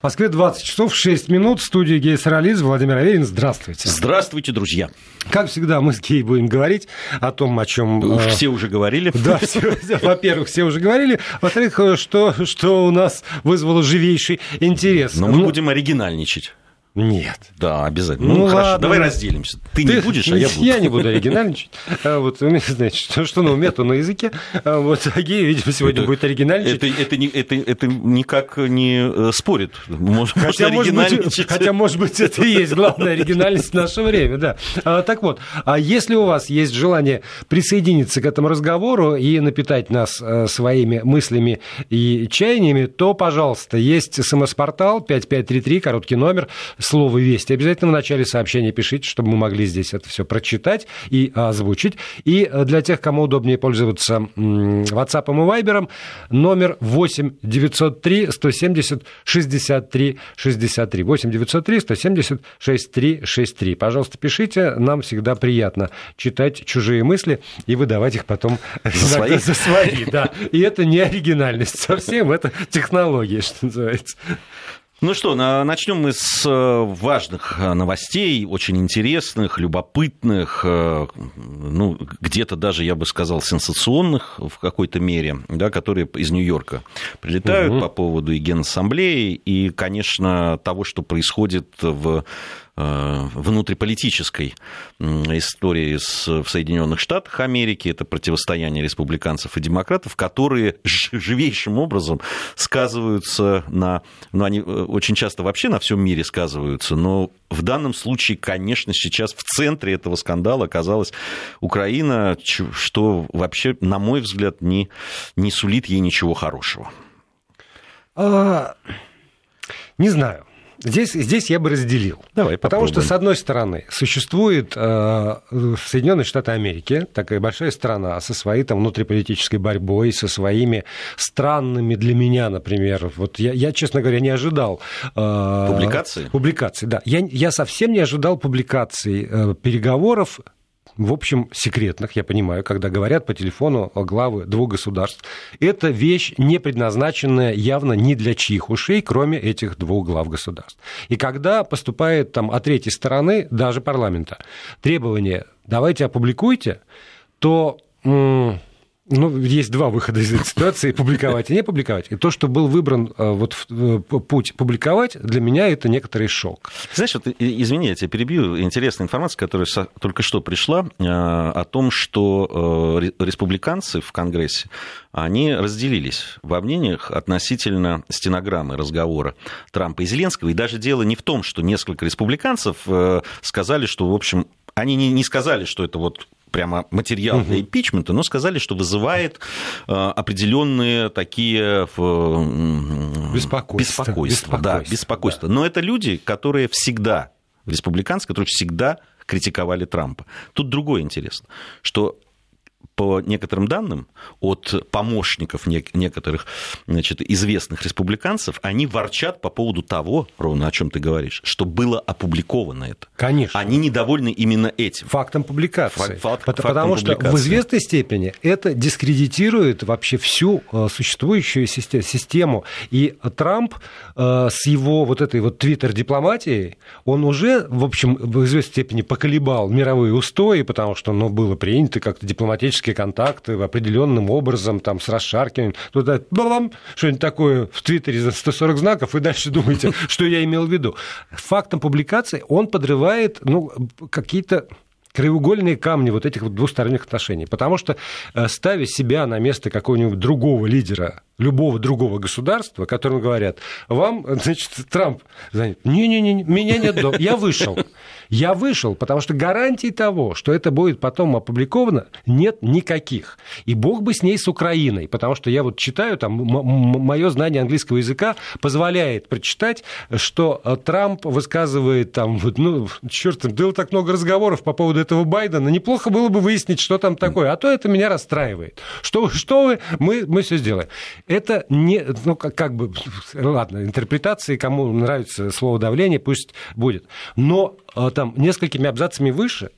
В Москве 20 часов 6 минут. В студии Гей Сарализ. Владимир Аверин. Здравствуйте. Здравствуйте, друзья. Как всегда, мы с Гей будем говорить о том, о чем... Уж э... все уже говорили. Да, во-первых, все уже говорили. Во-вторых, что, что у нас вызвало живейший интерес. Но мы ну, будем оригинальничать. Нет. Да, обязательно. Ну, ну хорошо, ладно, давай разделимся. Ты, ты не будешь, а я буду. Я не буду оригинальничать. А вот, значит, что, что на уме, то на языке. А вот Агея, видимо, сегодня это, будет оригинальничать. Это, это, не, это, это никак не э, спорит. Может, хотя, может быть, хотя, может быть, это и есть главная оригинальность в наше время, да. А, так вот, а если у вас есть желание присоединиться к этому разговору и напитать нас э, своими мыслями и чаяниями, то, пожалуйста, есть смс-портал 5533, короткий номер, слово «Вести». Обязательно в начале сообщения пишите, чтобы мы могли здесь это все прочитать и озвучить. И э, для тех, кому удобнее пользоваться WhatsApp и Viber, номер 8 903 170 63 63. 8 903 170 63 63. Пожалуйста, пишите. Нам всегда приятно читать чужие мысли и выдавать их потом за свои. За свои да. И это не оригинальность совсем, это технология, что называется. Ну что, начнем мы с э, важных э, новостей, очень интересных, любопытных, э, ну, где-то даже, я бы сказал, сенсационных в какой-то мере, да, которые из Нью-Йорка прилетают угу. по поводу и Генассамблеи, и, конечно, того, что происходит в внутриполитической истории в Соединенных Штатах Америки, это противостояние республиканцев и демократов, которые живейшим образом сказываются на, ну, они э, очень часто вообще на всем мире сказываются, но в данном случае, конечно, сейчас в центре этого скандала оказалась Украина, что вообще, на мой взгляд, не, не сулит ей ничего хорошего. А, не знаю. Здесь, здесь я бы разделил. Давай, Потому что, с одной стороны, существует э, Соединенные Штаты Америки, такая большая страна, со своей там внутриполитической борьбой, со своими странными для меня, например, вот я, я честно говоря, не ожидал... Э, публикации? Публикации, да. Я, я совсем не ожидал публикаций э, переговоров в общем, секретных, я понимаю, когда говорят по телефону главы двух государств. Это вещь, не предназначенная явно ни для чьих ушей, кроме этих двух глав государств. И когда поступает там от третьей стороны, даже парламента, требование «давайте опубликуйте», то ну, есть два выхода из этой ситуации, публиковать и не публиковать. И то, что был выбран э, вот э, путь публиковать, для меня это некоторый шок. Знаешь, вот, извини, я тебя перебью. Интересная информация, которая только что пришла, э, о том, что республиканцы в Конгрессе, они разделились во мнениях относительно стенограммы разговора Трампа и Зеленского. И даже дело не в том, что несколько республиканцев сказали, что, в общем, они не сказали, что это вот прямо материал для импичмента, но сказали, что вызывает э, определенные такие беспокойства. Беспокойство, беспокойство. Да, беспокойство. Да. Но это люди, которые всегда, республиканцы, которые всегда критиковали Трампа. Тут другое интересно, что по некоторым данным от помощников некоторых значит, известных республиканцев, они ворчат по поводу того, ровно о чем ты говоришь, что было опубликовано это. Конечно. Они недовольны именно этим. Фактом публикации. Факт, Потому фактом что публикации. в известной степени это дискредитирует вообще всю э, существующую систему. И Трамп э, с его вот этой вот твиттер-дипломатией, он уже, в общем, в известной степени поколебал мировые устои, потому что ну, было принято как-то дипломатически человеческие контакты определенным образом, там, с расшаркиванием, туда, балам, что-нибудь такое в Твиттере за 140 знаков, и дальше думаете, что я имел в виду. Фактом публикации он подрывает, ну, какие-то краеугольные камни вот этих вот двусторонних отношений. Потому что, э, ставя себя на место какого-нибудь другого лидера, любого другого государства, которым говорят, вам, значит, Трамп, не-не-не, меня нет дома, я вышел. Я вышел, потому что гарантий того, что это будет потом опубликовано, нет никаких. И бог бы с ней, с Украиной, потому что я вот читаю, там, мое знание английского языка позволяет прочитать, что э, Трамп высказывает там, ну, черт, было так много разговоров по поводу этого Байдена, неплохо было бы выяснить, что там такое, а то это меня расстраивает. Что, что вы, мы, мы все сделаем. Это не, ну, как, как бы, ладно, интерпретации, кому нравится слово давление, пусть будет. Но а, там несколькими абзацами выше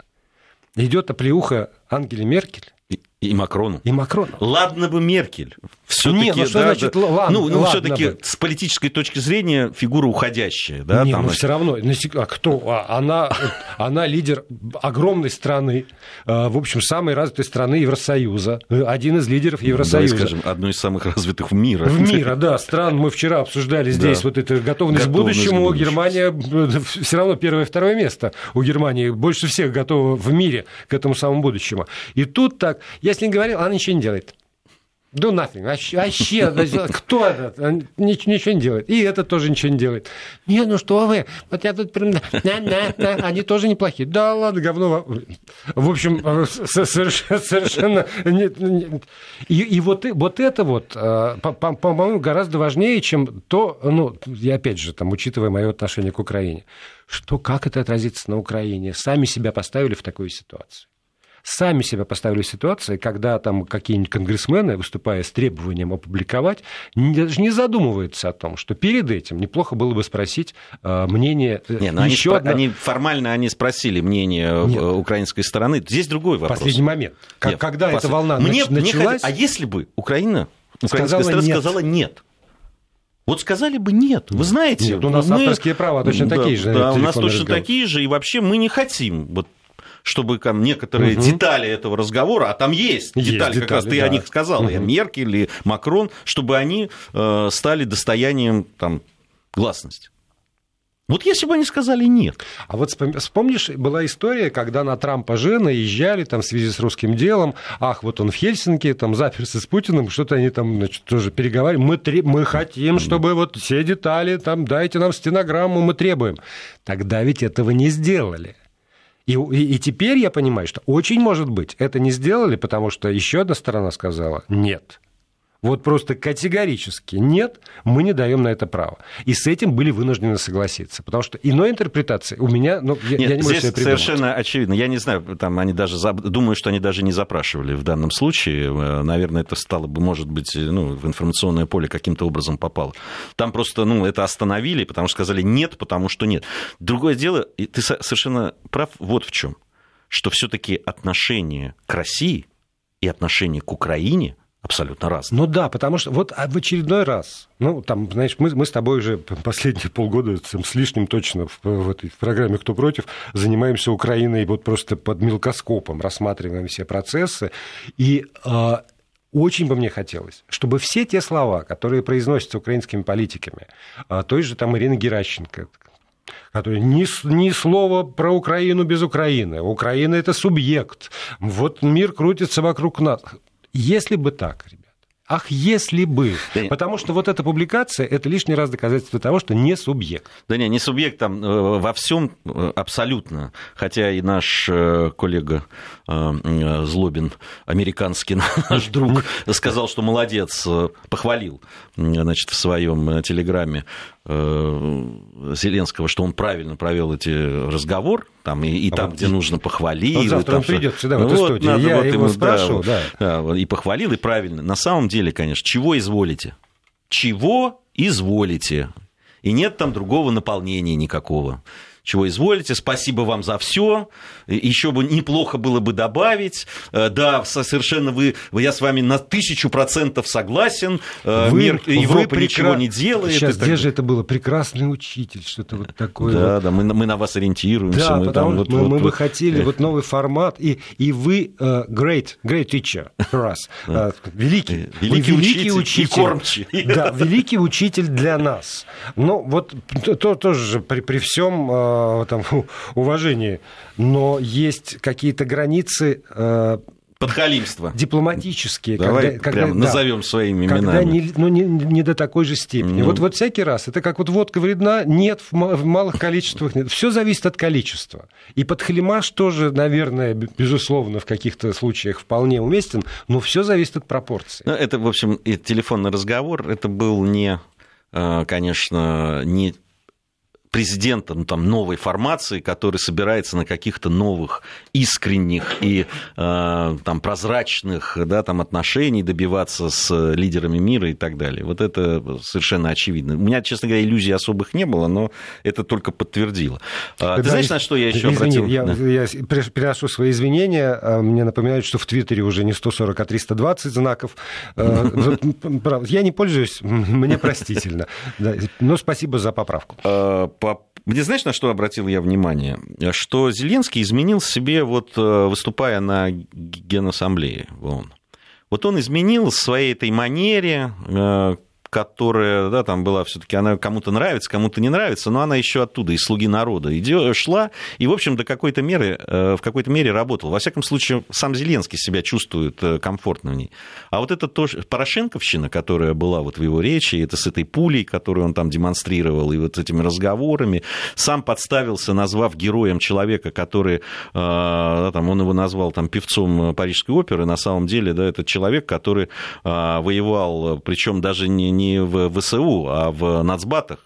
идет оплеуха Ангеле Меркель и Макрону. И Макрону. Ладно бы Меркель. Все-таки, не, ну что да, значит да, ладно? Ну, ну все-таки с политической точки зрения фигура уходящая. Да, не, там, ну все равно. А кто? А, она, она лидер огромной страны, а, в общем, самой развитой страны Евросоюза. Один из лидеров Евросоюза. Давай скажем, одной из самых развитых в мира. В мире, да. Стран мы вчера обсуждали здесь да. вот это готовность, готовность к будущему. Будущему. Германия э, все равно первое и второе место у Германии. Больше всех готова в мире к этому самому будущему. И тут так, я с ней говорил, она ничего не делает. Do nothing. Вообще, вообще кто этот? Ничего, не делает. И этот тоже ничего не делает. Нет, ну что вы? Вот я тут прям... На, на, на. Они тоже неплохие. Да ладно, говно. В общем, совершенно... совершенно нет, нет. И, и вот, вот это вот, э, по-моему, гораздо важнее, чем то, ну, я опять же, там, учитывая мое отношение к Украине, что как это отразится на Украине. Сами себя поставили в такую ситуацию сами себя поставили в ситуации, когда там какие-нибудь конгрессмены, выступая с требованием опубликовать, даже не задумываются о том, что перед этим неплохо было бы спросить э, мнение э, не, ну еще они, одна... они формально они спросили мнение э, Нет. украинской стороны. Здесь другой вопрос. Последний момент. Нет, когда послед... эта волна мне, началась... Мне... А если бы Украина, украинская сказала страна нет. сказала нет? Вот сказали бы нет. Вы знаете, нет, у нас мы... авторские права точно да, такие же. Да, у нас точно разговор. такие же, и вообще мы не хотим вот чтобы там некоторые угу. детали этого разговора, а там есть, есть детали, детали, как раз ты да. о них сказал, угу. Меркель, и Макрон, чтобы они э, стали достоянием там, гласности. Вот если бы они сказали нет. А вот вспомнишь, была история, когда на Трампа же наезжали там в связи с русским делом, ах, вот он в Хельсинки, там заперся с Путиным, что-то они там, значит, тоже переговаривали, мы, треб... мы хотим, чтобы вот все детали, там, дайте нам стенограмму, мы требуем. Тогда ведь этого не сделали. И, и, и теперь я понимаю, что очень может быть, это не сделали, потому что еще одна сторона сказала нет. Вот просто категорически нет, мы не даем на это право. И с этим были вынуждены согласиться. Потому что иной интерпретации у меня, ну, я, нет, я не могу здесь совершенно очевидно. Я не знаю, там они даже, думаю, что они даже не запрашивали в данном случае. Э, наверное, это стало бы, может быть, ну, в информационное поле каким-то образом попало. Там просто, ну, это остановили, потому что сказали нет, потому что нет. Другое дело, и ты совершенно прав вот в чем, что все-таки отношение к России и отношение к Украине абсолютно разные. Ну да, потому что вот а в очередной раз, ну там, знаешь, мы, мы с тобой уже последние полгода с лишним точно в, в этой в программе «Кто против» занимаемся Украиной вот просто под мелкоскопом, рассматриваем все процессы, и э, очень бы мне хотелось, чтобы все те слова, которые произносятся украинскими политиками, э, той же там Ирина Геращенко, который ни, ни слова про Украину без Украины. Украина это субъект. Вот мир крутится вокруг нас. Если бы так, ребят, Ах, если бы. Да Потому что вот эта публикация это лишний раз доказательство того, что не субъект. Да не, не субъект там э, во всем э, абсолютно. Хотя и наш э, коллега Злобин, американский наш друг, сказал, что молодец, похвалил значит, в своем телеграмме Зеленского, что он правильно провел эти разговор, там, и, и а там, вот где нужно, похвалил. Вот завтра там, он придет сюда, в эту вот, студию. Надо, Я вот его спрашивал, да, да. И похвалил, и правильно. На самом деле, конечно, чего изволите? Чего изволите? И нет там другого наполнения никакого чего изволите. Спасибо вам за все. Еще бы неплохо было бы добавить. Э, да, совершенно вы, я с вами на тысячу процентов согласен. Э, вы, Мир Европа вы ничего не делает. Сейчас, где же это было? Прекрасный учитель, что-то вот такое. Да, вот. да, мы, мы на вас ориентируемся. Да, мы потому там, что вот, мы, вот, мы бы хотели вот новый формат, и, и вы uh, great, great teacher for us. Uh, великий. Великий, великий учитель, учитель. И кормчий. Да, великий учитель для нас. Ну, вот то, тоже же при, при всем э, там, уважении, но есть какие-то границы э, подхалимство. Дипломатические. Давай когда, прям когда, назовем да, своими именами. Когда не, ну, не, не до такой же степени. Ну. Вот, вот всякий раз, это как вот водка вредна, нет, в, в малых количествах нет. Все зависит от количества. И подхалимаш тоже, наверное, безусловно, в каких-то случаях вполне уместен, но все зависит от пропорций. Ну, это, в общем, и телефонный разговор, это был не, э, конечно, не президента ну, там, новой формации, который собирается на каких-то новых искренних и э, там, прозрачных да, там, отношений добиваться с лидерами мира и так далее. Вот это совершенно очевидно. У меня, честно говоря, иллюзий особых не было, но это только подтвердило. А, ты да, знаешь, на что я еще извини, обратил? Я, да. я приношу свои извинения. А, мне напоминают, что в Твиттере уже не 140, а 320 знаков. А, я не пользуюсь, мне простительно. Но спасибо за поправку по... Мне знаешь, на что обратил я внимание? Что Зеленский изменил себе, вот э, выступая на Генассамблее в ООН. Вот он изменил своей этой манере, э, которая, да, там была все-таки, она кому-то нравится, кому-то не нравится, но она еще оттуда, из слуги народа идет, шла, и, в общем, до какой-то меры, э, в какой-то мере работала. Во всяком случае, сам Зеленский себя чувствует э, комфортно в ней. А вот это тоже Порошенковщина, которая была вот в его речи, это с этой пулей, которую он там демонстрировал, и вот этими разговорами, сам подставился, назвав героем человека, который, э, там, он его назвал там певцом Парижской оперы, на самом деле, да, это человек, который воевал, причем даже не не в ВСУ, а в нацбатах.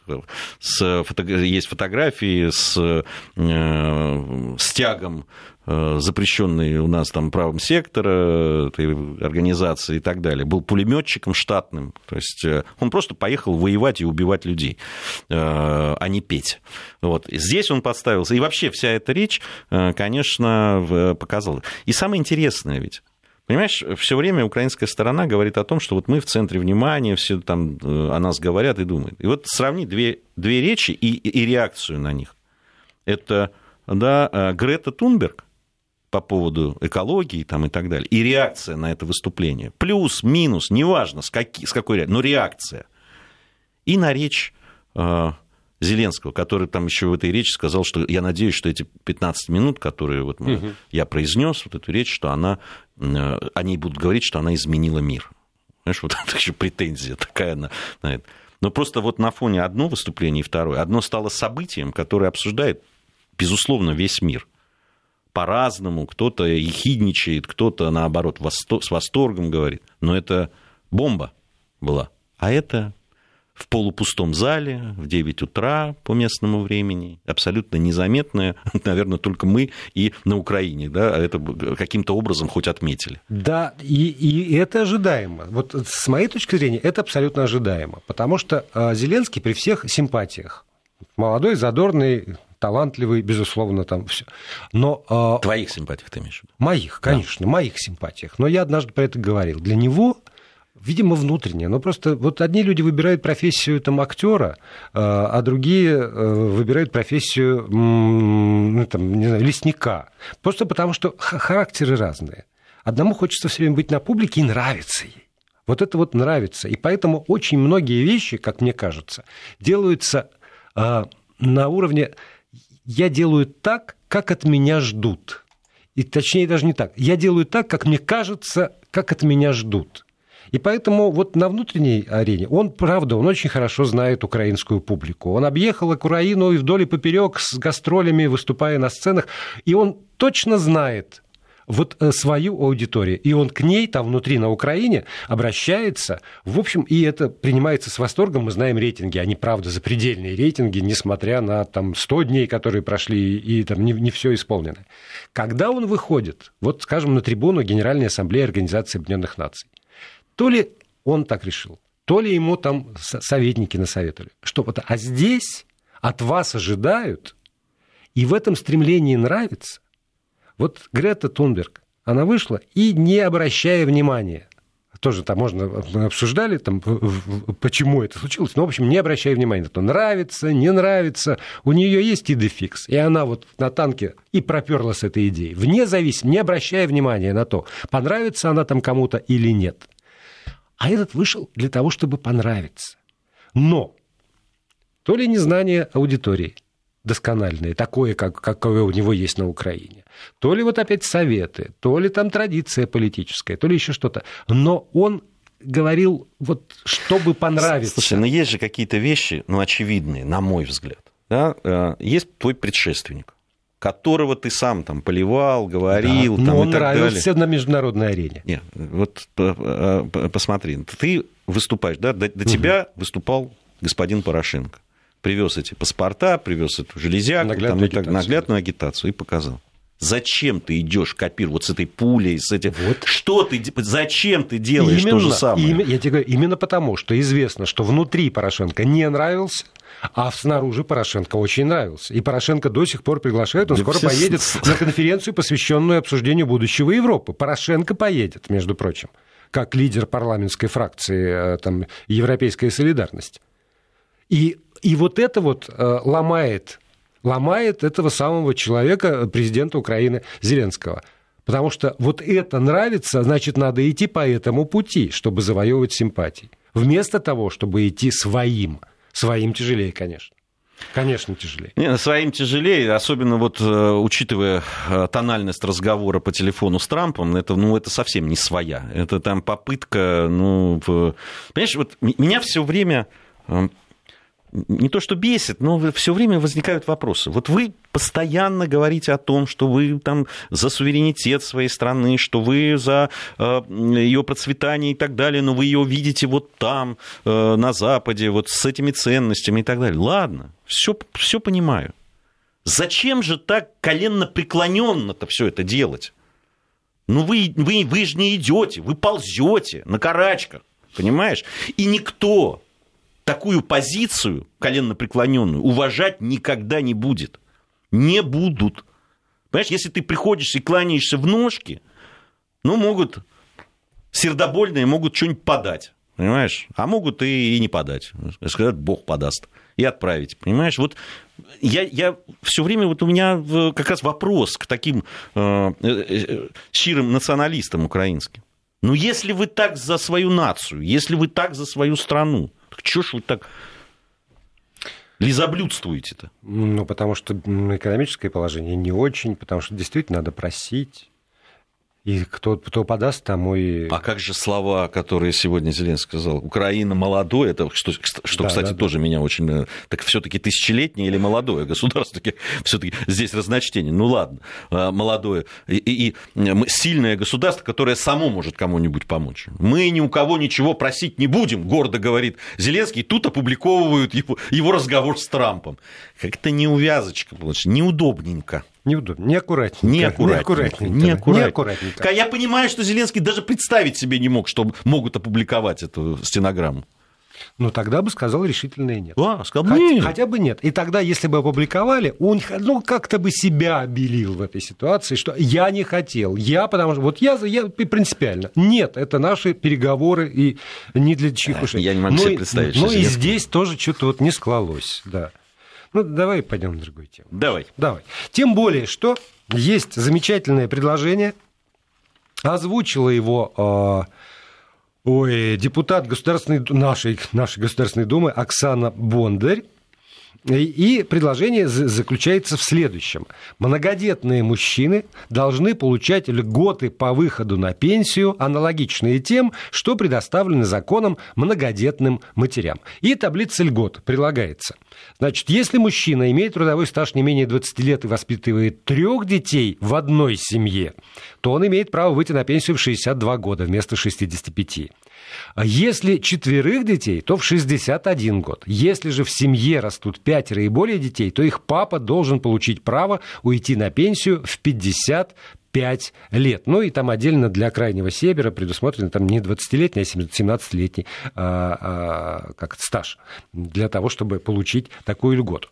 С, есть фотографии с э, стягом э, запрещенный у нас там правым сектора этой организации и так далее, был пулеметчиком штатным. То есть э, он просто поехал воевать и убивать людей, а не петь. Вот. Здесь он подставился. И вообще вся эта речь, конечно, показала. И самое интересное ведь, Понимаешь, все время украинская сторона говорит о том, что вот мы в центре внимания, все там э, о нас говорят и думают. И вот сравни две, две речи и, и реакцию на них. Это да, э, Грета Тунберг по поводу экологии там, и так далее, и реакция на это выступление. Плюс, минус, неважно, с, какой, с какой но реакция. И на речь э, Зеленского, который там еще в этой речи сказал, что я надеюсь, что эти 15 минут, которые вот мы, угу. я произнес, вот эту речь, что она, э, они будут говорить, что она изменила мир. Знаешь, вот это еще претензия такая на, на это. Но просто вот на фоне одно выступление и второе, одно стало событием, которое обсуждает, безусловно, весь мир. По-разному, кто-то ехидничает, кто-то, наоборот, с восторгом говорит. Но это бомба была. А это в полупустом зале в 9 утра по местному времени, абсолютно незаметное, наверное, только мы и на Украине, да, это каким-то образом хоть отметили. Да, и, и это ожидаемо. Вот с моей точки зрения, это абсолютно ожидаемо, потому что а, Зеленский при всех симпатиях, молодой, задорный, талантливый, безусловно, там все. Но, а, Твоих симпатиях ты имеешь в виду? Моих, конечно, да. моих симпатиях. Но я однажды про это говорил. Для него Видимо, внутреннее. Но просто вот одни люди выбирают профессию там, актера, а, а другие э, выбирают профессию ну, там, не знаю, лесника. Просто потому, что характеры разные. Одному хочется все время быть на публике и нравится ей. Вот это вот нравится. И поэтому очень многие вещи, как мне кажется, делаются а, на уровне «я делаю так, как от меня ждут». И точнее даже не так. Я делаю так, как мне кажется, как от меня ждут. И поэтому вот на внутренней арене он, правда, он очень хорошо знает украинскую публику. Он объехал Украину и вдоль и поперек с гастролями, выступая на сценах, и он точно знает, вот э, свою аудиторию. И он к ней там внутри на Украине обращается. В общем, и это принимается с восторгом. Мы знаем рейтинги. Они, правда, запредельные рейтинги, несмотря на там 100 дней, которые прошли, и там не, не все исполнено. Когда он выходит, вот, скажем, на трибуну Генеральной Ассамблеи Организации Объединенных Наций, то ли он так решил, то ли ему там советники насоветовали. Что а здесь от вас ожидают, и в этом стремлении нравится. Вот Грета Тунберг, она вышла и не обращая внимания, тоже там можно, обсуждали, там, почему это случилось, но, в общем, не обращая внимания на то, нравится, не нравится, у нее есть идефикс, и она вот на танке и проперла с этой идеей, вне зависимости, не обращая внимания на то, понравится она там кому-то или нет. А этот вышел для того, чтобы понравиться. Но то ли незнание аудитории доскональное, такое, как, какое у него есть на Украине, то ли вот опять советы, то ли там традиция политическая, то ли еще что-то. Но он говорил, вот, чтобы понравиться. Слушай, но есть же какие-то вещи, ну, очевидные, на мой взгляд. Да? Э, есть твой предшественник которого ты сам там поливал, говорил. Да, там, но он нравился далее. на международной арене. Нет, вот посмотри, ты выступаешь, да, до, до угу. тебя выступал господин Порошенко. привез эти паспорта, привез эту железяку, наглядную, там, агитацию. наглядную агитацию и показал. Зачем ты идешь копировать вот с этой пулей, с этим? Вот. Что ты, зачем ты делаешь именно, то же самое? Именно, я тебе говорю, именно потому, что известно, что внутри Порошенко не нравился, а снаружи Порошенко очень нравился. И Порошенко до сих пор приглашает, он да скоро все... поедет на конференцию, посвященную обсуждению будущего Европы. Порошенко поедет, между прочим, как лидер парламентской фракции э, там, Европейская солидарность. И, и вот это вот э, ломает ломает этого самого человека, президента Украины Зеленского. Потому что вот это нравится, значит, надо идти по этому пути, чтобы завоевывать симпатии. Вместо того, чтобы идти своим. Своим тяжелее, конечно. Конечно, тяжелее. Не, своим тяжелее, особенно вот э, учитывая э, тональность разговора по телефону с Трампом, это, ну, это совсем не своя. Это там попытка, ну, понимаешь, вот меня все время э, не то что бесит, но все время возникают вопросы. Вот вы постоянно говорите о том, что вы там за суверенитет своей страны, что вы за э, ее процветание и так далее, но вы ее видите вот там, э, на Западе, вот с этими ценностями и так далее. Ладно, все, все понимаю. Зачем же так коленно преклоненно-то все это делать? Ну вы, вы, вы же не идете, вы ползете на карачках, понимаешь? И никто такую позицию, коленно преклоненную, уважать никогда не будет. Не будут. Понимаешь, если ты приходишь и кланяешься в ножки, ну, могут сердобольные могут что-нибудь подать. Понимаешь? А могут и, и не подать. Сказать, Бог подаст. И отправить. Понимаешь? Вот я, я все время, вот у меня как раз вопрос к таким э, э, э щирым националистам украинским. Ну, если вы так за свою нацию, если вы так за свою страну, так чё ж вы так лизоблюдствуете-то? Ну, потому что экономическое положение не очень, потому что действительно надо просить. И кто, кто подаст, тому и... А как же слова, которые сегодня Зеленский сказал? Украина молодое, это что, что да, кстати, да, тоже да. меня очень... Э, так все таки тысячелетнее или молодое государство? все таки здесь разночтение. Ну ладно, э, молодое. И, и, и сильное государство, которое само может кому-нибудь помочь. Мы ни у кого ничего просить не будем, гордо говорит Зеленский. И тут опубликовывают его, его разговор с Трампом. Как-то неувязочка неудобненько. Неудобно, неаккуратненько. Неаккуратненько. Неаккуратненько. неаккуратненько. Я понимаю, что Зеленский даже представить себе не мог, что могут опубликовать эту стенограмму. Ну, тогда бы сказал решительное нет. А, сказал Хотя, нет. Хотя бы нет. И тогда, если бы опубликовали, он ну, как-то бы себя обелил в этой ситуации, что я не хотел. Я, потому что вот я, я принципиально. Нет, это наши переговоры и не для чьих ушей. Я не могу но, себе представить. Ну, и здесь тоже что-то вот не склалось, да. Ну, давай пойдем на другую тему. Давай. Давай. Тем более, что есть замечательное предложение. Озвучила его э, ой, депутат государственной, нашей, нашей Государственной Думы Оксана Бондарь. И предложение заключается в следующем. Многодетные мужчины должны получать льготы по выходу на пенсию, аналогичные тем, что предоставлены законом многодетным матерям. И таблица льгот прилагается. Значит, если мужчина имеет трудовой стаж не менее 20 лет и воспитывает трех детей в одной семье, то он имеет право выйти на пенсию в 62 года вместо 65. А если четверых детей, то в 61 год. Если же в семье растут пятеро и более детей, то их папа должен получить право уйти на пенсию в 50 5 лет. Ну и там отдельно для крайнего севера предусмотрено там не 20-летний, а 17-летний а, а, как стаж для того, чтобы получить такую льготу.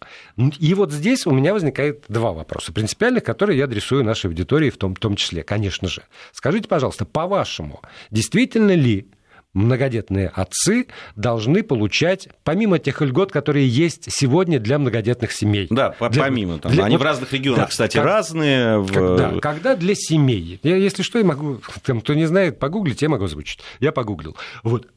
И вот здесь у меня возникает два вопроса принципиальных, которые я адресую нашей аудитории в том, в том числе, конечно же. Скажите, пожалуйста, по-вашему, действительно ли многодетные отцы должны получать, помимо тех льгот, которые есть сегодня для многодетных семей. Да, для, помимо. Там, для, они вот, в разных регионах, да, кстати, как, разные. В... Когда, когда для семей. Я, если что, я могу, там, кто не знает, погуглить, я могу озвучить. Я погуглил. Вот.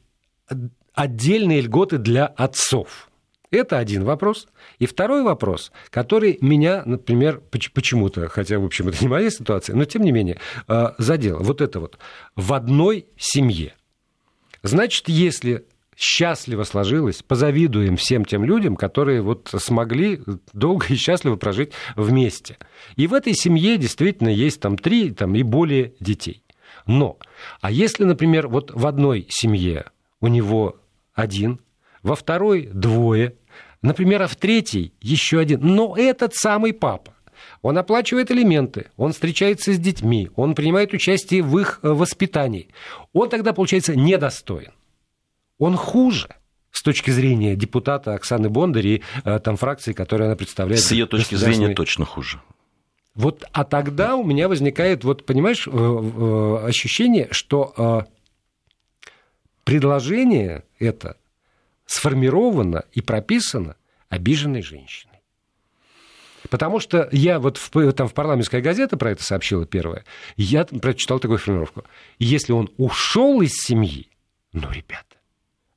Отдельные льготы для отцов. Это один вопрос. И второй вопрос, который меня, например, почему-то, хотя, в общем, это не моя ситуация, но тем не менее, э, задел. Вот это вот. В одной семье – Значит, если счастливо сложилось, позавидуем всем тем людям, которые вот смогли долго и счастливо прожить вместе. И в этой семье действительно есть там три там, и более детей. Но, а если, например, вот в одной семье у него один, во второй двое, Например, а в третий еще один. Но этот самый папа, он оплачивает элементы, он встречается с детьми, он принимает участие в их э, воспитании. Он тогда, получается, недостоин. Он хуже с точки зрения депутата Оксаны Бондарь и э, там фракции, которую она представляет. С ее точки зрения точно хуже. Вот, а тогда у меня возникает, вот, понимаешь, э, ощущение, что предложение это сформировано и прописано обиженной женщиной. Потому что я вот в, там в парламентская газета про это сообщила первая, я прочитал такую формулировку. Если он ушел из семьи, ну, ребята,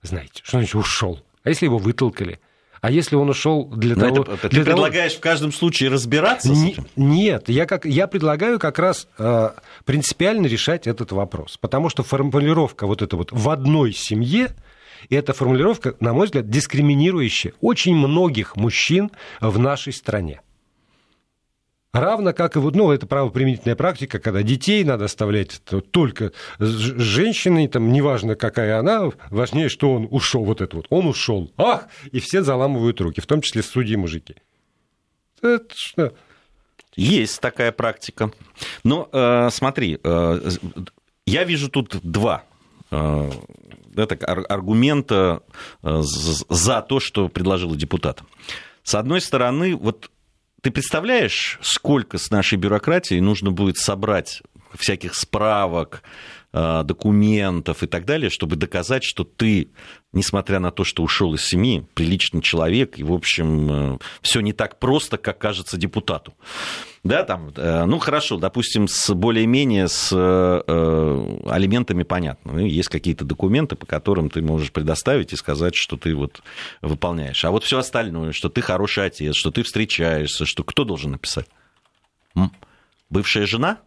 знаете, что значит ушел? А если его вытолкали? А если он ушел для Но того... Это, это для ты того... предлагаешь в каждом случае разбираться Не, Нет, я, как, я предлагаю как раз э, принципиально решать этот вопрос. Потому что формулировка вот эта вот в одной семье, эта формулировка, на мой взгляд, дискриминирующая очень многих мужчин в нашей стране. Равно как и вот, ну, это правоприменительная практика, когда детей надо оставлять только с женщиной, там, неважно, какая она, важнее, что он ушел, вот это вот, он ушел, ах, и все заламывают руки, в том числе судьи мужики. Это что? Есть такая практика. Но э, смотри, э, я вижу тут два э, это аргумента э, за то, что предложила депутат. С одной стороны, вот ты представляешь, сколько с нашей бюрократией нужно будет собрать всяких справок, документов и так далее, чтобы доказать, что ты, несмотря на то, что ушел из семьи, приличный человек, и, в общем, э, все не так просто, как кажется депутату да, там, э, ну, хорошо, допустим, с более-менее с э, алиментами понятно. Ну, есть какие-то документы, по которым ты можешь предоставить и сказать, что ты вот выполняешь. А вот все остальное, что ты хороший отец, что ты встречаешься, что кто должен написать? Бывшая жена?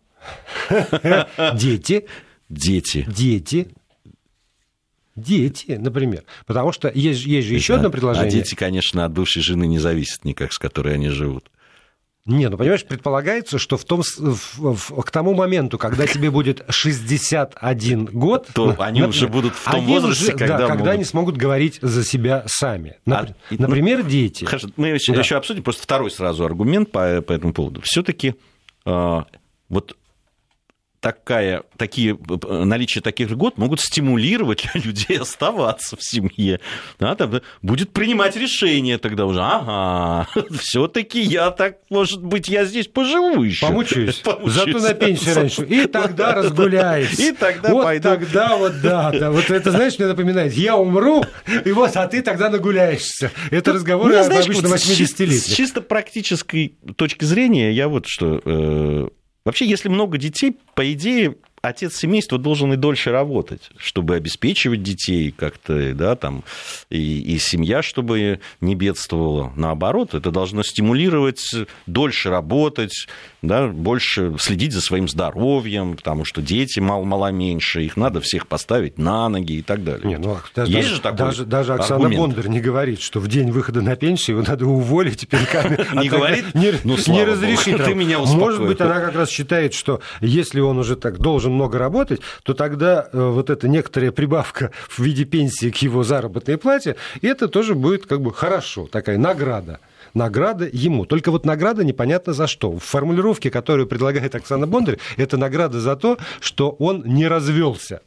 Дети. Дети. Дети. Дети, например. Потому что есть, есть же еще одно предложение. А дети, конечно, от бывшей жены не зависят никак, с которой они живут. Не, ну понимаешь, предполагается, что в том, в, в, к тому моменту, когда тебе будет 61 год, то они например, уже будут в том возрасте, уже, когда, да, когда они смогут говорить за себя сами. Например, а, например ну, дети. Хорошо, мы еще, да. еще обсудим просто второй сразу аргумент по, по этому поводу. Все-таки э, вот такая, такие, наличие таких льгот могут стимулировать людей оставаться в семье. Да, там будет принимать решение тогда уже. Ага, все-таки я так, может быть, я здесь поживу еще. Помучаюсь. Помучаюсь. Зато на пенсию раньше. И тогда разгуляюсь. И тогда вот пойду. тогда вот, да, да. Вот это, знаешь, мне напоминает, я умру, и вот, а ты тогда нагуляешься. Это разговоры ну, знаешь, обычно 80-летних. С чисто практической точки зрения, я вот что э, Вообще, если много детей, по идее, отец семейства должен и дольше работать, чтобы обеспечивать детей как-то, да, там, и, и семья, чтобы не бедствовала. Наоборот, это должно стимулировать дольше работать, да, больше следить за своим здоровьем, потому что дети мало-мало меньше, их надо всех поставить на ноги и так далее. Не, ну, даже, Есть же такой даже, даже Оксана аргумент? Бондар не говорит, что в день выхода на пенсию его надо уволить переками. Не говорит? Не ну, разрешит. Ты меня Может быть, она как раз считает, что если он уже так должен много работать, то тогда э, вот эта некоторая прибавка в виде пенсии к его заработной плате, это тоже будет как бы хорошо, такая награда награда ему. Только вот награда непонятно за что. В формулировке, которую предлагает Оксана Бондарь, это награда за то, что он не развелся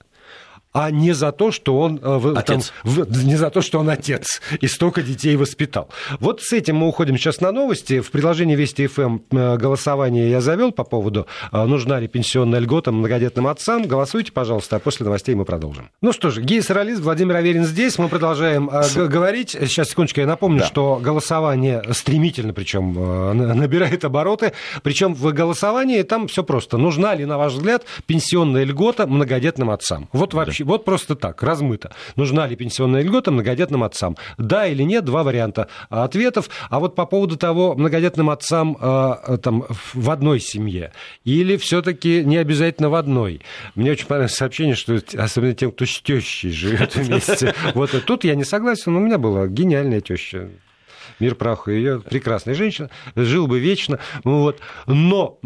а не за то, что он э, отец. Там, не за то, что он отец и столько детей воспитал. Вот с этим мы уходим сейчас на новости. В приложении Вести ФМ э, голосование я завел по поводу, э, нужна ли пенсионная льгота многодетным отцам. Голосуйте, пожалуйста, а после новостей мы продолжим. Ну что ж, гей-соралист Владимир Аверин здесь. Мы продолжаем с... говорить. Сейчас, секундочку, я напомню, да. что голосование стремительно, причем набирает обороты. Причем в голосовании там все просто. Нужна ли, на ваш взгляд, пенсионная льгота многодетным отцам? Вот вообще вот просто так, размыто. Нужна ли пенсионная льгота многодетным отцам? Да или нет, два варианта ответов. А вот по поводу того, многодетным отцам э, там, в одной семье или все-таки не обязательно в одной. Мне очень понравилось сообщение, что особенно тем, кто с тещей живет вместе. Вот тут я не согласен, у меня была гениальная теща мир праху ее, прекрасная женщина, жил бы вечно, вот. Но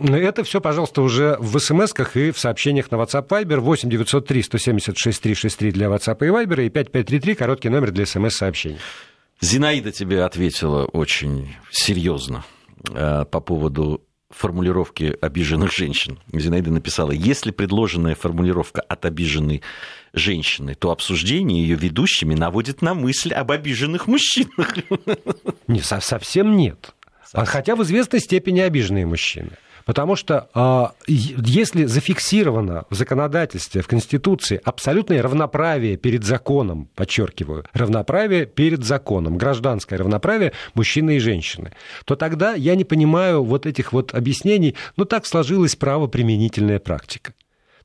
это все, пожалуйста, уже в смс-ках и в сообщениях на WhatsApp Viber 8 903 176 363 для WhatsApp и Viber и 5533, короткий номер для смс-сообщений. Зинаида тебе ответила очень серьезно по поводу формулировки обиженных женщин. Зинаида написала, если предложенная формулировка от обиженной женщины, то обсуждение ее ведущими наводит на мысль об обиженных мужчинах. Не, совсем нет. Совсем. Хотя в известной степени обиженные мужчины. Потому что а, если зафиксировано в законодательстве, в Конституции абсолютное равноправие перед законом, подчеркиваю, равноправие перед законом, гражданское равноправие мужчины и женщины, то тогда я не понимаю вот этих вот объяснений, ну так сложилась правоприменительная практика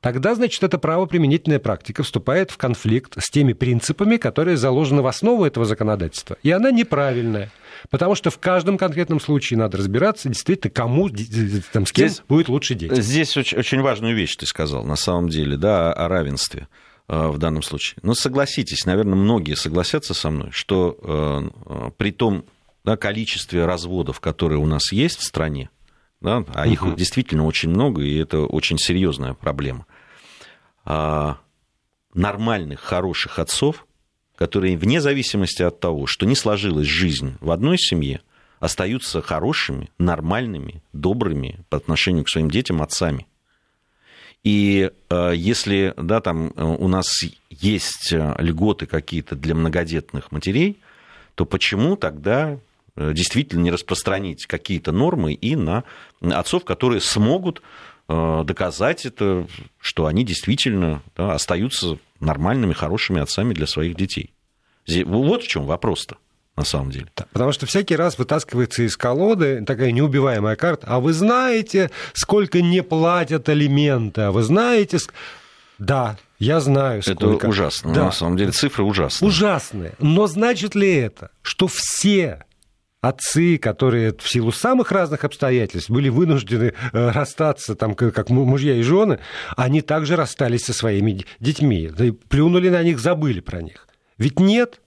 тогда, значит, эта правоприменительная практика вступает в конфликт с теми принципами, которые заложены в основу этого законодательства. И она неправильная. Потому что в каждом конкретном случае надо разбираться, действительно, кому, там, с кем здесь, будет лучше дети. Здесь очень, очень важную вещь ты сказал, на самом деле, да, о равенстве э, в данном случае. Но согласитесь, наверное, многие согласятся со мной, что э, при том да, количестве разводов, которые у нас есть в стране, да, а их угу. действительно очень много, и это очень серьезная проблема. А, нормальных, хороших отцов, которые вне зависимости от того, что не сложилась жизнь в одной семье, остаются хорошими, нормальными, добрыми по отношению к своим детям отцами. И э, если да, там э, у нас есть э, льготы какие-то для многодетных матерей, то почему тогда действительно не распространить какие-то нормы и на отцов, которые смогут Э, доказать это, что они действительно да, остаются нормальными, хорошими отцами для своих детей. Вот в чем вопрос-то на самом деле. Потому что всякий раз вытаскивается из колоды такая неубиваемая карта. А вы знаете, сколько не платят алименты? А вы знаете... Да, я знаю, сколько. Это ужасно. Да. На самом деле цифры ужасные. Ужасные. Но значит ли это, что все отцы, которые в силу самых разных обстоятельств были вынуждены э, расстаться, там, как мужья и жены, они также расстались со своими детьми. Плюнули на них, забыли про них. Ведь нет.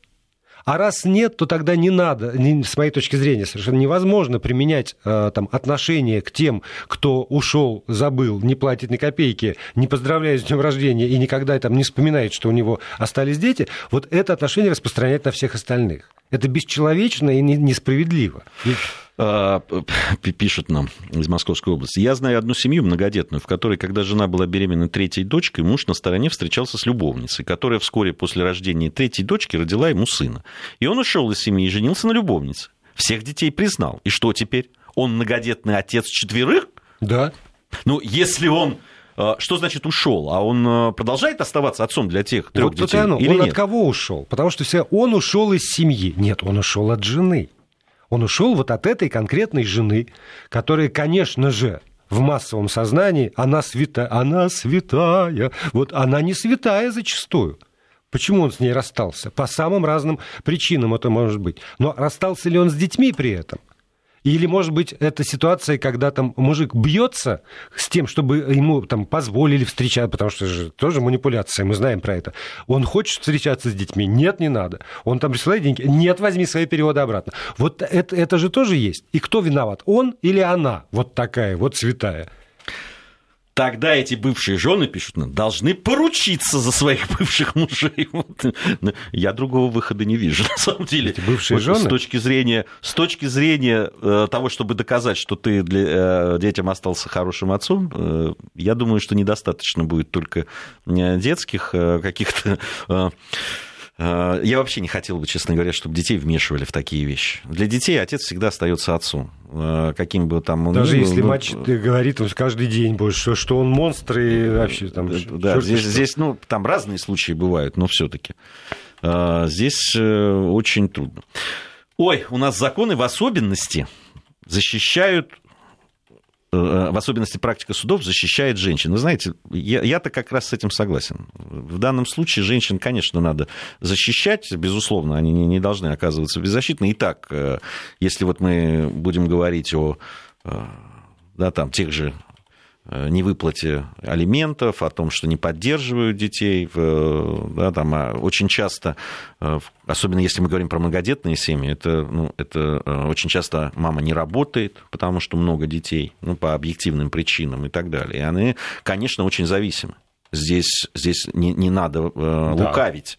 А раз нет, то тогда не надо, с моей точки зрения, совершенно невозможно применять э, там, отношение к тем, кто ушел, забыл, не платит ни копейки, не поздравляет с днем рождения и никогда там, не вспоминает, что у него остались дети. Вот это отношение распространять на всех остальных. Это бесчеловечно и несправедливо. А, пишет нам из Московской области. Я знаю одну семью многодетную, в которой, когда жена была беременна третьей дочкой, муж на стороне встречался с любовницей, которая вскоре после рождения третьей дочки родила ему сына. И он ушел из семьи и женился на любовнице. Всех детей признал. И что теперь? Он многодетный отец четверых? Да. Ну, если он а, что значит ушел? А он а, продолжает оставаться отцом для тех трех вот детей? Оно. Или он нет? от кого ушел? Потому что все, он ушел из семьи. Нет, он ушел от жены. Он ушел вот от этой конкретной жены, которая, конечно же, в массовом сознании, она святая, она святая. Вот она не святая зачастую. Почему он с ней расстался? По самым разным причинам это может быть. Но расстался ли он с детьми при этом? Или, может быть, это ситуация, когда там мужик бьется с тем, чтобы ему там позволили встречаться, потому что же тоже манипуляция, мы знаем про это. Он хочет встречаться с детьми? Нет, не надо. Он там присылает деньги? Нет, возьми свои переводы обратно. Вот это, это же тоже есть. И кто виноват? Он или она? Вот такая, вот святая тогда эти бывшие жены, пишут нам, должны поручиться за своих бывших мужей. Вот. Ну, я другого выхода не вижу, на самом деле. Эти бывшие вот, жены? С точки зрения, с точки зрения э, того, чтобы доказать, что ты для, э, детям остался хорошим отцом, э, я думаю, что недостаточно будет только э, детских э, каких-то э, я вообще не хотел бы, честно говоря, чтобы детей вмешивали в такие вещи. Для детей отец всегда остается отцом. Э, каким бы там он Даже ни был, если ну, мать говорит он каждый день больше, что, он монстр и вообще там... Да, здесь, здесь, ну, там разные случаи бывают, но все таки э, Здесь очень трудно. Ой, у нас законы в особенности защищают Э, в особенности практика судов, защищает женщин. Вы знаете, я, я-то как раз с этим согласен. В данном случае женщин, конечно, надо защищать, безусловно, они не, не должны оказываться беззащитны. Итак, э, если вот мы будем говорить о э, да, там, тех же Э, невыплате алиментов, о том, что не поддерживают детей. Да, там, а очень часто, э, особенно если мы говорим про многодетные семьи, это, ну, это э, очень часто мама не работает, потому что много детей, ну, по объективным причинам и так далее. И они, конечно, очень зависимы. Здесь, здесь не, не надо да. лукавить.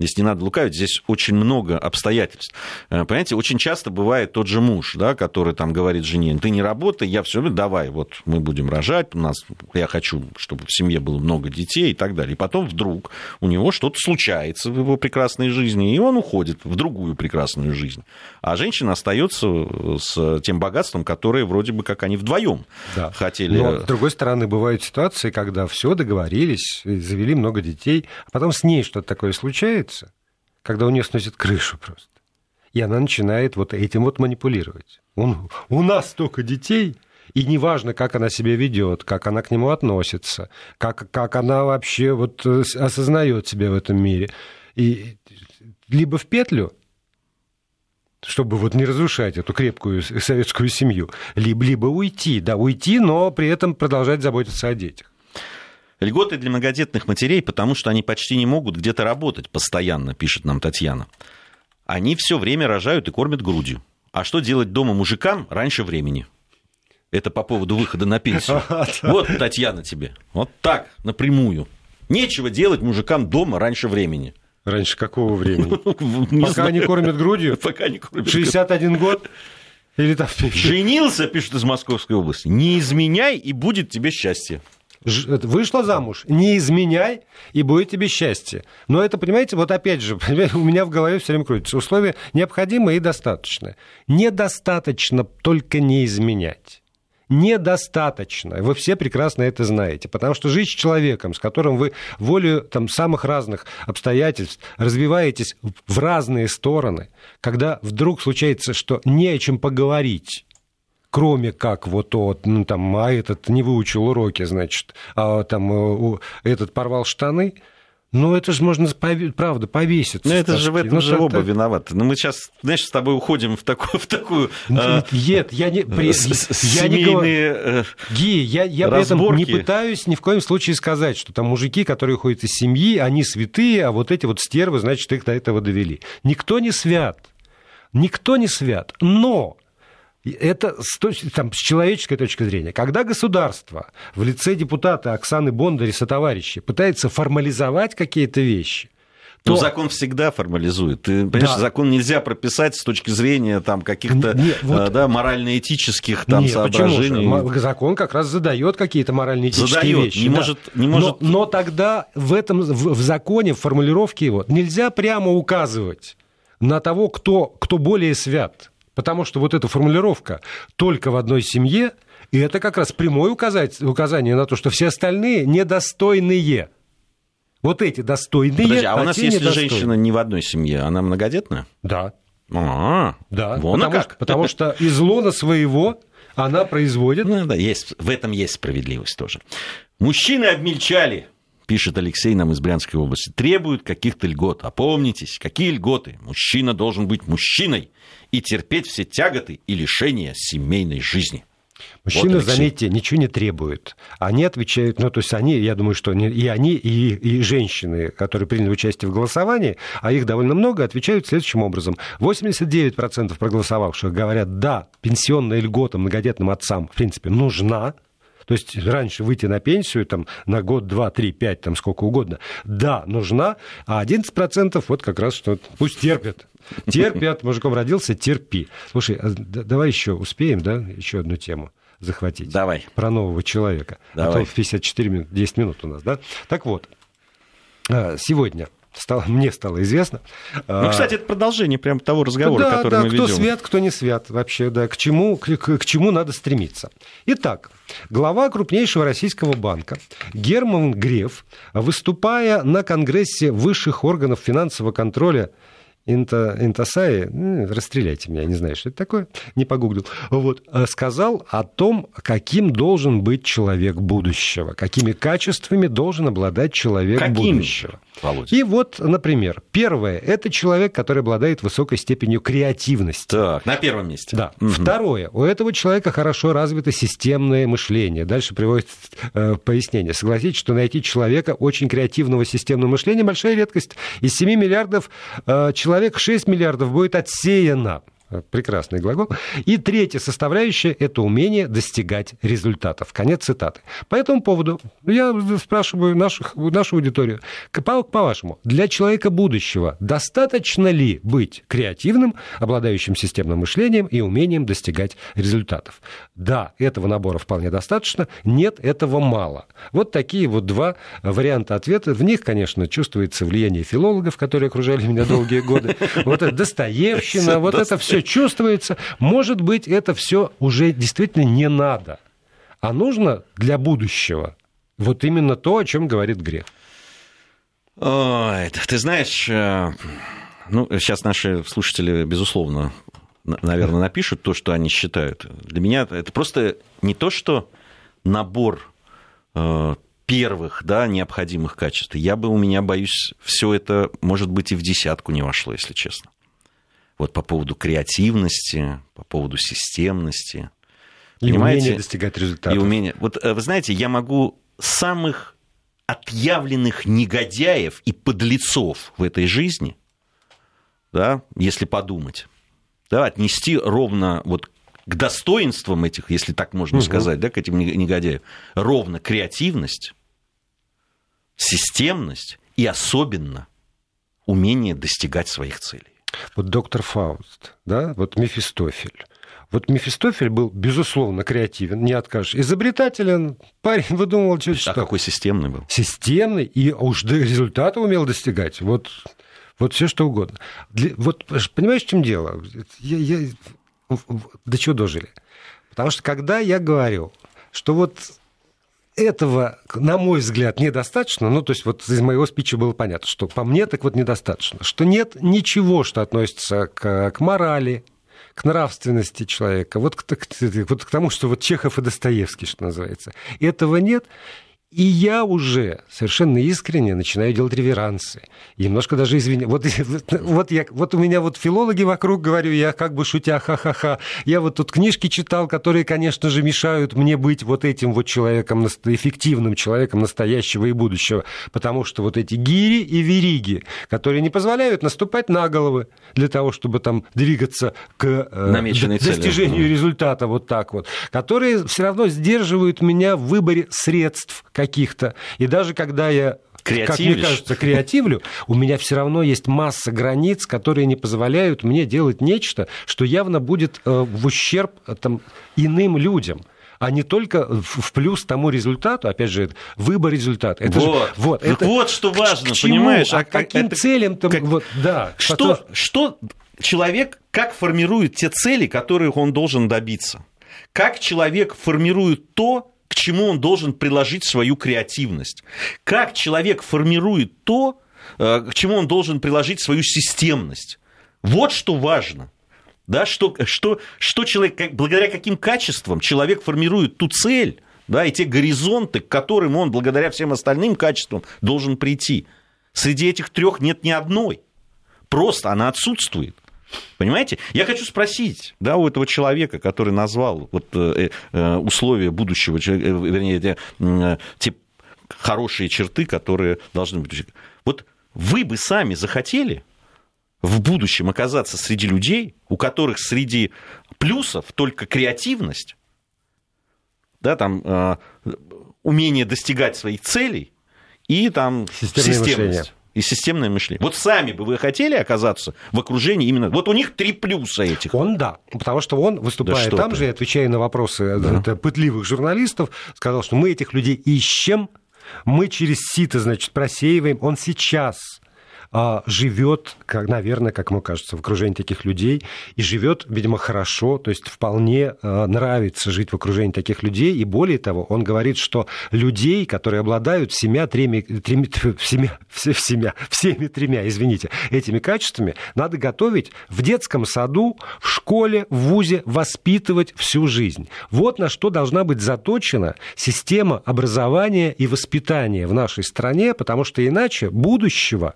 Здесь не надо лукавить, здесь очень много обстоятельств. Э, понимаете, очень часто бывает тот же муж, да, который там говорит жене, ты не работай, я все, давай, вот мы будем рожать, у нас, я хочу, чтобы в семье было много детей и так далее. И потом вдруг у него что-то случается в его прекрасной жизни, и он уходит в другую прекрасную жизнь. А женщина остается с тем богатством, которое вроде бы как они вдвоем да. хотели. Но, с другой стороны, бывают ситуации, когда все договорились, завели много детей, а потом с ней что-то такое случается, случается, когда у нее сносит крышу просто. И она начинает вот этим вот манипулировать. Он, у нас столько детей, и неважно, как она себя ведет, как она к нему относится, как, как она вообще вот э, осознает себя в этом мире. И либо в петлю, чтобы вот не разрушать эту крепкую советскую семью, либо, либо уйти, да, уйти, но при этом продолжать заботиться о детях. Льготы для многодетных матерей, потому что они почти не могут где-то работать постоянно, пишет нам Татьяна. Они все время рожают и кормят грудью. А что делать дома мужикам раньше времени? Это по поводу выхода на пенсию. Вот, Татьяна, тебе. Вот так, напрямую. Нечего делать мужикам дома раньше времени. Раньше какого времени? Пока они кормят грудью? Пока не кормят 61 год? Или там... Женился, пишет из Московской области. Не изменяй, и будет тебе счастье вышла замуж, не изменяй, и будет тебе счастье. Но это, понимаете, вот опять же, у меня в голове все время крутится. Условия необходимые и достаточные. Недостаточно только не изменять недостаточно. Вы все прекрасно это знаете. Потому что жить с человеком, с которым вы волею там, самых разных обстоятельств развиваетесь в разные стороны, когда вдруг случается, что не о чем поговорить, кроме как вот от, ну, там, а этот не выучил уроки, значит, а там э, этот порвал штаны, ну, это же можно, правда, повеситься. Ну, это же в этом ну, же оба виноваты. Ну, мы сейчас, знаешь, с тобой уходим в такую... В такую Нет, я не... При, я не говорю... Э, Ги, я, я при этом не пытаюсь ни в коем случае сказать, что там мужики, которые уходят из семьи, они святые, а вот эти вот стервы, значит, их до этого довели. Никто не свят. Никто не свят. Но это с, там, с человеческой точки зрения. Когда государство в лице депутата Оксаны Бондари сотоварища пытается формализовать какие-то вещи, то... Но закон всегда формализует. Ты понимаешь, да. закон нельзя прописать с точки зрения там, каких-то вот... да, морально-этических там, Нет, соображений. Закон как раз задает какие-то морально-этические задает, вещи. Не да. может, не может... Но, но тогда в этом в, в законе, в формулировке его нельзя прямо указывать на того, кто, кто более свят. Потому что вот эта формулировка «только в одной семье» и это как раз прямое указание на то, что все остальные недостойные. Вот эти достойные. Подожди, а, а у нас, если недостойные. женщина не в одной семье, она многодетная? Да. А, да. Вон потому, как. Что, потому что из лона своего она производит. Ну, да, есть, в этом есть справедливость тоже. Мужчины обмельчали пишет Алексей нам из Брянской области, требуют каких-то льгот. Опомнитесь, какие льготы? Мужчина должен быть мужчиной и терпеть все тяготы и лишения семейной жизни. Мужчины, вот, заметьте, ничего не требуют. Они отвечают, ну, то есть они, я думаю, что и они, и, и женщины, которые приняли участие в голосовании, а их довольно много, отвечают следующим образом. 89% проголосовавших говорят, да, пенсионная льгота многодетным отцам, в принципе, нужна, то есть раньше выйти на пенсию там, на год, два, три, пять, там сколько угодно, да, нужна, а 11% вот как раз что пусть терпят. Терпят, мужиком родился, терпи. Слушай, а давай еще успеем, да, еще одну тему захватить. Давай. Про нового человека. Давай. А то в 54 минут, 10 минут у нас, да? Так вот, а, сегодня стало, мне стало известно. Ну, кстати, это продолжение прямо того разговора, да, который да, мы кто ведем. свят, кто не свят вообще, да, к чему, к, к, к чему надо стремиться. Итак, глава крупнейшего российского банка Герман Греф, выступая на Конгрессе высших органов финансового контроля Инта, Интасаи, ну, расстреляйте меня, не знаю, что это такое, не погуглил, вот, э, сказал о том, каким должен быть человек будущего, какими качествами должен обладать человек каким? будущего. Володя. И вот, например, первое – это человек, который обладает высокой степенью креативности. Так, на первом месте. Да. Угу. Второе – у этого человека хорошо развито системное мышление. Дальше приводит э, пояснение. Согласитесь, что найти человека очень креативного системного мышления – большая редкость. Из 7 миллиардов э, человек 6 миллиардов будет отсеяно. Прекрасный глагол. И третья составляющая – это умение достигать результатов. Конец цитаты. По этому поводу я спрашиваю наших, нашу аудиторию. По-вашему, для человека будущего достаточно ли быть креативным, обладающим системным мышлением и умением достигать результатов? Да, этого набора вполне достаточно. Нет, этого мало. Вот такие вот два варианта ответа. В них, конечно, чувствуется влияние филологов, которые окружали меня долгие годы. Вот это Достоевщина, вот это все чувствуется. Может быть, это все уже действительно не надо, а нужно для будущего. Вот именно то, о чем говорит Грех. Ой, ты знаешь, э, ну, сейчас наши слушатели, безусловно, наверное, напишут то, что они считают. Для меня это просто не то, что набор э, первых да, необходимых качеств. Я бы, у меня, боюсь, все это, может быть, и в десятку не вошло, если честно. Вот по поводу креативности, по поводу системности. И понимаете? умение достигать результатов. И умение. Вот э, вы знаете, я могу самых отъявленных негодяев и подлецов в этой жизни, да, если подумать, да, отнести ровно вот к достоинствам этих, если так можно угу. сказать, да, к этим негодяям, ровно креативность, системность и особенно умение достигать своих целей. Вот доктор Фауст, да, вот Мефистофель. Вот Мефистофель был, безусловно, креативен, не откажешь. Изобретателен, парень выдумывал что-то. А какой системный был? Системный, и уж результата умел достигать. Вот, вот все что угодно. Для, вот понимаешь, в чем дело? Я, я, до чего дожили? Потому что когда я говорю, что вот этого, на мой взгляд, недостаточно. Ну, то есть вот из моего спича было понятно, что по мне так вот недостаточно. Что нет ничего, что относится к, к морали, к нравственности человека, вот к, к, вот к тому, что вот Чехов и Достоевский, что называется. Этого нет. И я уже совершенно искренне начинаю делать реверансы. И немножко даже извиняюсь. Вот, вот, я, вот у меня вот филологи вокруг, говорю, я как бы шутя, ха-ха-ха. Я вот тут книжки читал, которые, конечно же, мешают мне быть вот этим вот человеком, эффективным человеком настоящего и будущего. Потому что вот эти гири и вериги, которые не позволяют наступать на головы для того, чтобы там двигаться к э, достижению цели. результата вот так вот, которые все равно сдерживают меня в выборе средств каких-то. И даже когда я как мне кажется, креативлю, у меня все равно есть масса границ, которые не позволяют мне делать нечто, что явно будет э, в ущерб э, там, иным людям а не только в плюс тому результату, опять же, выбор результата. Это вот, же, вот, это, вот что важно, к, к понимаешь? А, а каким это, целям там, как, вот, да. Что, потом... что человек, как формирует те цели, которых он должен добиться? Как человек формирует то, к чему он должен приложить свою креативность. Как человек формирует то, э, к чему он должен приложить свою системность. Вот что важно. Да, что, что, что человек, благодаря каким качествам человек формирует ту цель, да, и те горизонты, к которым он, благодаря всем остальным качествам, должен прийти. Среди этих трех нет ни одной. Просто она отсутствует. Понимаете? Я хочу спросить, да, у этого человека, который назвал вот, э, э, условия будущего, э, вернее, те, хорошие черты, которые должны быть. Вот вы бы сами захотели в будущем оказаться среди людей, у которых среди плюсов только креативность, да, там, умение достигать своих целей и там системность. И системное мышление. Вот сами бы вы хотели оказаться в окружении именно... Вот у них три плюса этих. Он да, потому что он, выступая да там же, отвечая на вопросы да. пытливых журналистов, сказал, что мы этих людей ищем, мы через сито, значит, просеиваем. Он сейчас а, живет, наверное, как ему кажется, в окружении таких людей, и живет, видимо, хорошо, то есть вполне а, нравится жить в окружении таких людей, и более того, он говорит, что людей, которые обладают семя, треми, треми, семя, все, семя, всеми тремя, извините, этими качествами, надо готовить в детском саду, в школе, в ВУЗе, воспитывать всю жизнь. Вот на что должна быть заточена система образования и воспитания в нашей стране, потому что иначе будущего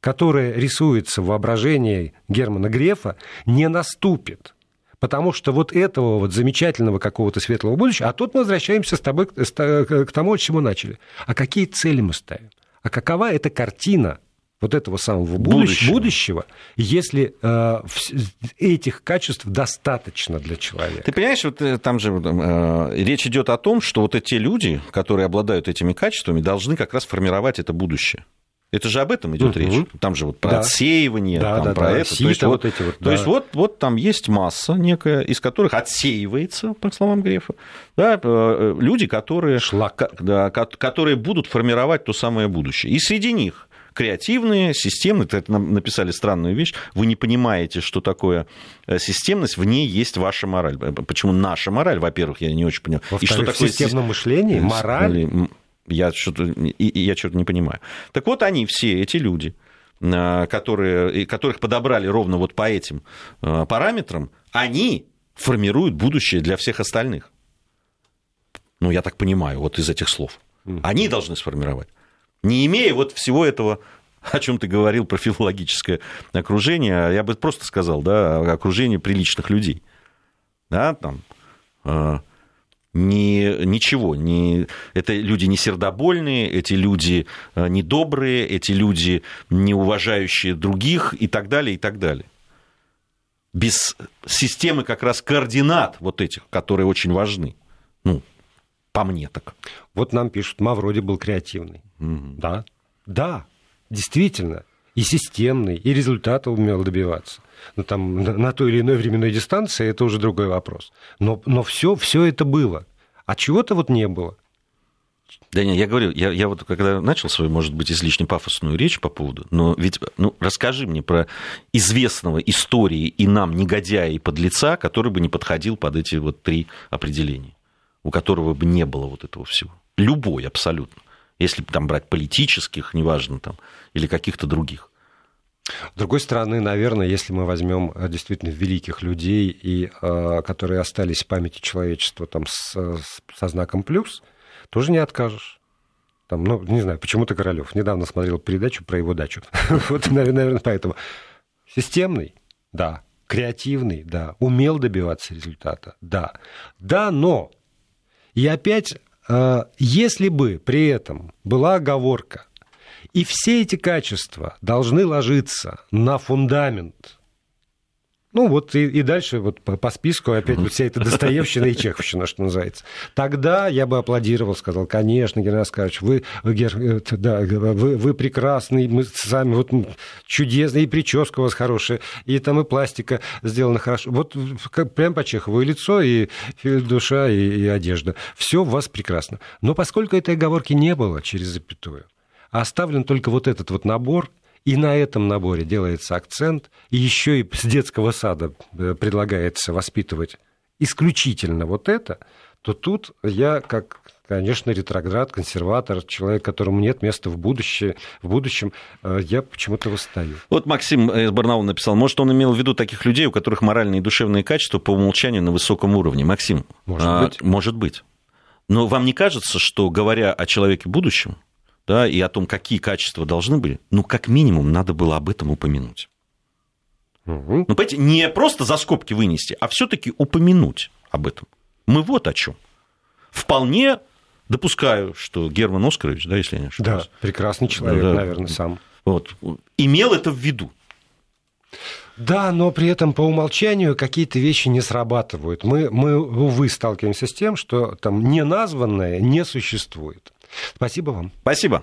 которое рисуется в воображении Германа Грефа, не наступит. Потому что вот этого вот замечательного какого-то светлого будущего, а тут мы возвращаемся с тобой к тому, с чему начали. А какие цели мы ставим? А какова эта картина вот этого самого будущего, будущего если э, этих качеств достаточно для человека. Ты понимаешь, вот э, там же э, речь идет о том, что вот эти люди, которые обладают этими качествами, должны как раз формировать это будущее. Это же об этом идет угу. речь. Там же вот про да. отсеивание, да, там да, про да. это. Сито, то есть, вот, эти вот, то да. есть вот, вот там есть масса некая, из которых отсеивается, по словам Грефа, да, э, люди, которые, Шлак. Да, которые будут формировать то самое будущее. И среди них креативные, системные. Это написали странную вещь. Вы не понимаете, что такое э, системность, в ней есть ваша мораль. Почему наша мораль, во-первых, я не очень понял. И что такое системное мышление, мораль? Я что-то, я что-то не понимаю. Так вот они все, эти люди, э, которые, которых подобрали ровно вот по этим э, параметрам, они формируют будущее для всех остальных. Ну, я так понимаю, вот из этих слов. Они должны сформировать не имея вот всего этого о чем ты говорил про филологическое окружение, я бы просто сказал, да, окружение приличных людей. Да, там, не, ничего, не, это люди не сердобольные, эти люди э, недобрые, эти люди не уважающие других и так далее, и так далее. Без системы как раз координат вот этих, которые очень важны. Ну, по мне так. Вот нам пишут, Мавроди был креативный. Угу. Да, да, действительно. И системный, и результата умел добиваться. Но там на, той или иной временной дистанции это уже другой вопрос. Но, но все, все это было. А чего-то вот не было. Да нет, я говорю, я, я вот когда начал свою, может быть, излишне пафосную речь по поводу, но ведь, ну, расскажи мне про известного истории и нам негодяя и подлеца, который бы не подходил под эти вот три определения у которого бы не было вот этого всего. Любой абсолютно. Если там брать политических, неважно, там, или каких-то других. С другой стороны, наверное, если мы возьмем э, действительно великих людей, и, э, которые остались в памяти человечества там, с, со знаком плюс, тоже не откажешь. Там, ну, не знаю, почему-то Королёв. Недавно смотрел передачу про его дачу. вот, наверное, поэтому. Системный, да. Креативный, да. Умел добиваться результата, да. Да, но и опять, э, если бы при этом была оговорка, и все эти качества должны ложиться на фундамент ну, вот и, и дальше вот по, по списку опять вот вся эта Достоевщина и Чеховщина, что называется. Тогда я бы аплодировал, сказал, конечно, Геннадий Оскарович, вы, э, да, вы, вы прекрасный, мы сами вот чудесный, и прическа у вас хорошая, и там и пластика сделана хорошо. Вот прям по Чехову и лицо, и, и душа, и, и одежда. Все у вас прекрасно. Но поскольку этой оговорки не было через запятую, а оставлен только вот этот вот набор – и на этом наборе делается акцент, и еще и с детского сада э, предлагается воспитывать исключительно вот это, то тут я как конечно, ретроград, консерватор, человек, которому нет места в, будущее, в будущем, э, я почему-то восстаю. Вот Максим из Барнаула написал, может, он имел в виду таких людей, у которых моральные и душевные качества по умолчанию на высоком уровне. Максим, может а, быть. Может быть. Но вам не кажется, что, говоря о человеке будущем, да, и о том, какие качества должны были, ну, как минимум, надо было об этом упомянуть. Угу. Ну, понимаете, не просто за скобки вынести, а все-таки упомянуть об этом. Мы вот о чем. Вполне допускаю, что Герман Оскарович, да, если я не ошибаюсь. Да, прекрасный человек, да, наверное, сам. Вот, имел это в виду. Да, но при этом по умолчанию какие-то вещи не срабатывают. Мы, мы увы, сталкиваемся с тем, что там неназванное не существует. Спасибо вам. Спасибо.